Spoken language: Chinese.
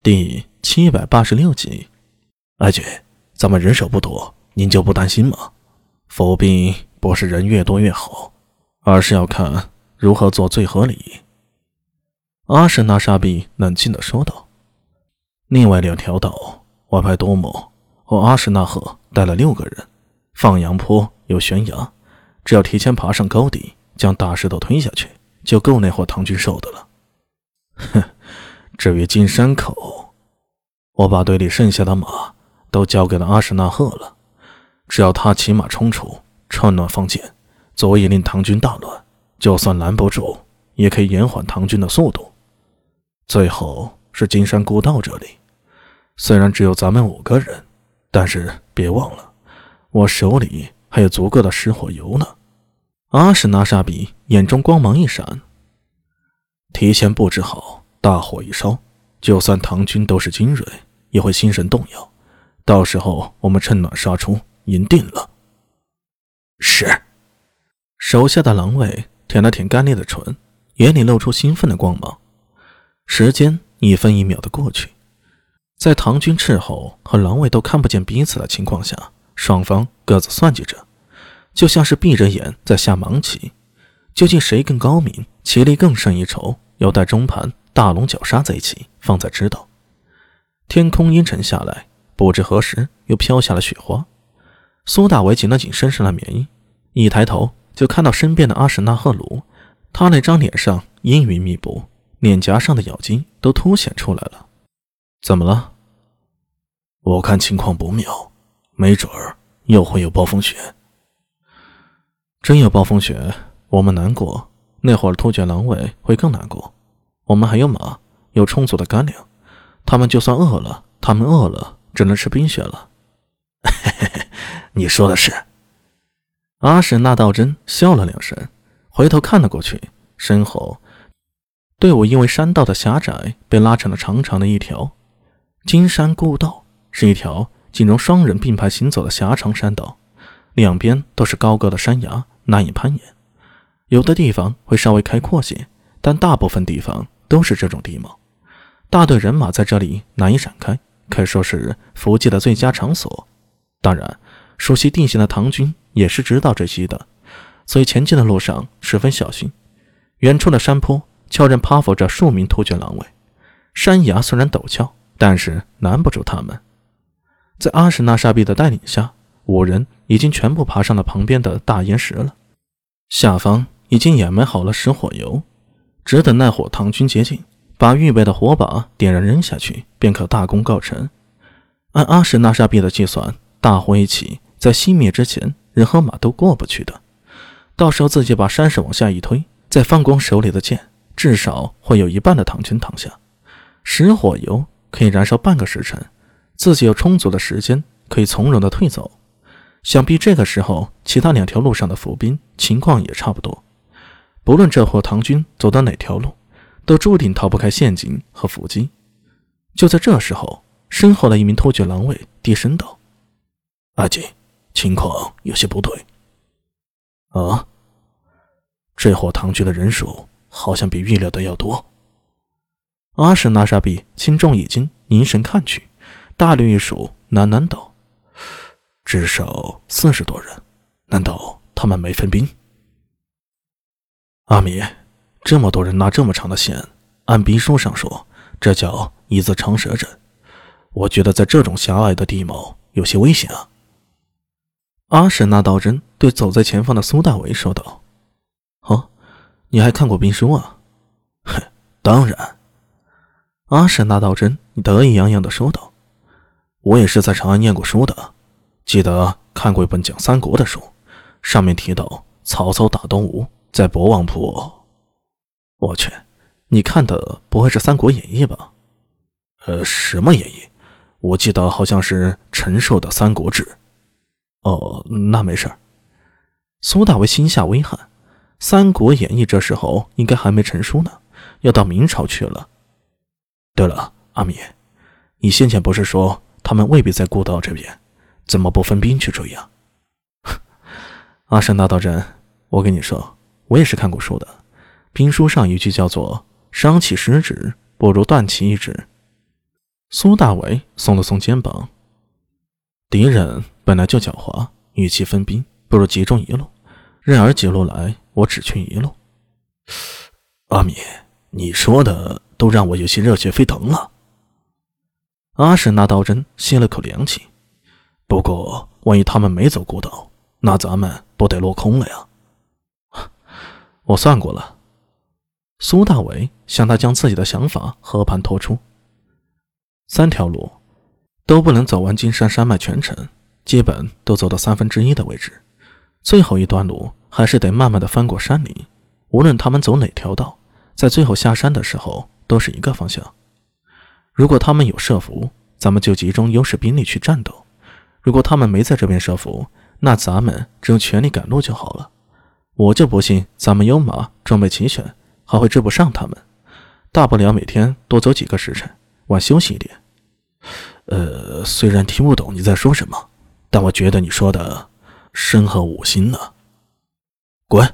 第七百八十六集，阿姐，咱们人手不多，您就不担心吗？伏兵不是人越多越好，而是要看如何做最合理。阿什纳沙比冷静地说道。另外两条岛，我派多姆和阿什纳赫带了六个人，放羊坡有悬崖，只要提前爬上高地，将大石头推下去，就够那伙唐军受的了。哼。至于金山口，我把队里剩下的马都交给了阿什纳赫了。只要他骑马冲出，趁乱放箭，足以令唐军大乱。就算拦不住，也可以延缓唐军的速度。最后是金山古道这里，虽然只有咱们五个人，但是别忘了，我手里还有足够的失火油呢。阿什纳沙比眼中光芒一闪，提前布置好。大火一烧，就算唐军都是精锐，也会心神动摇。到时候我们趁乱杀出，赢定了。是。手下的狼卫舔了舔干裂的唇，眼里露出兴奋的光芒。时间一分一秒的过去，在唐军斥候和狼卫都看不见彼此的情况下，双方各自算计着，就像是闭着眼在下盲棋。究竟谁更高明，棋力更胜一筹，有待中盘。大龙绞杀在一起，方才知道。天空阴沉下来，不知何时又飘下了雪花。苏大为紧了紧身上的棉衣，一抬头就看到身边的阿什纳赫鲁。他那张脸上阴云密布，脸颊上的咬肌都凸显出来了。怎么了？我看情况不妙，没准儿又会有暴风雪。真有暴风雪，我们难过，那会儿突厥狼尾会更难过。我们还有马，有充足的干粮。他们就算饿了，他们饿了只能吃冰雪了。你说的是。阿史那道真笑了两声，回头看了过去，身后队伍因为山道的狭窄，被拉成了长长的一条。金山故道是一条仅容双人并排行走的狭长山道，两边都是高高的山崖，难以攀岩。有的地方会稍微开阔些，但大部分地方。都是这种地貌，大队人马在这里难以展开，可以说是伏击的最佳场所。当然，熟悉地形的唐军也是知道这些的，所以前进的路上十分小心。远处的山坡悄然趴伏着数名突厥狼卫，山崖虽然陡峭，但是难不住他们。在阿什纳沙比的带领下，五人已经全部爬上了旁边的大岩石了，下方已经掩埋好了石火油。只等那伙唐军接近，把预备的火把点燃扔下去，便可大功告成。按阿什纳沙比的计算，大火一起，在熄灭之前，人和马都过不去的。到时候自己把山势往下一推，再放光手里的剑，至少会有一半的唐军躺下。石火油可以燃烧半个时辰，自己有充足的时间可以从容的退走。想必这个时候，其他两条路上的伏兵情况也差不多。不论这伙唐军走到哪条路，都注定逃不开陷阱和伏击。就在这时候，身后的一名突厥狼卫低声道：“阿锦，情况有些不对。啊，这伙唐军的人数好像比预料的要多。”阿什纳沙比轻重一惊，凝神看去，大略一数，喃喃道：“至少四十多人。难道他们没分兵？”阿米，这么多人拉这么长的线，按兵书上说，这叫一字长蛇阵。我觉得在这种狭隘的地貌有些危险啊。阿什纳道真对走在前方的苏大为说道：“哦，你还看过兵书啊？”“哼，当然。”阿什纳道真得意洋洋地说道：“我也是在长安念过书的，记得看过一本讲三国的书，上面提到曹操打东吴。”在博望坡，我去，你看的不会是《三国演义》吧？呃，什么演义？我记得好像是陈寿的《三国志》。哦，那没事苏大为心下微寒，《三国演义》这时候应该还没成书呢，要到明朝去了。对了，阿米，你先前不是说他们未必在孤岛这边，怎么不分兵去追呀？阿山大道真，我跟你说。我也是看过书的，兵书上一句叫做“伤其十指，不如断其一指”。苏大伟耸了耸肩膀。敌人本来就狡猾，与其分兵，不如集中一路。任尔几路来，我只去一路。阿米，你说的都让我有些热血沸腾了。阿史那道真吸了口凉气。不过，万一他们没走孤岛，那咱们不得落空了呀？我算过了。苏大伟向他将自己的想法和盘托出。三条路。都不能走完金山山脉全程，基本都走到三分之一的位置，最后一段路还是得慢慢的翻过山岭。无论他们走哪条道，在最后下山的时候都是一个方向。如果他们有设伏，咱们就集中优势兵力去战斗；如果他们没在这边设伏，那咱们只用全力赶路就好了。我就不信咱们有马，装备齐全，还会追不上他们。大不了每天多走几个时辰，晚休息一点。呃，虽然听不懂你在说什么，但我觉得你说的深合五心呢。滚！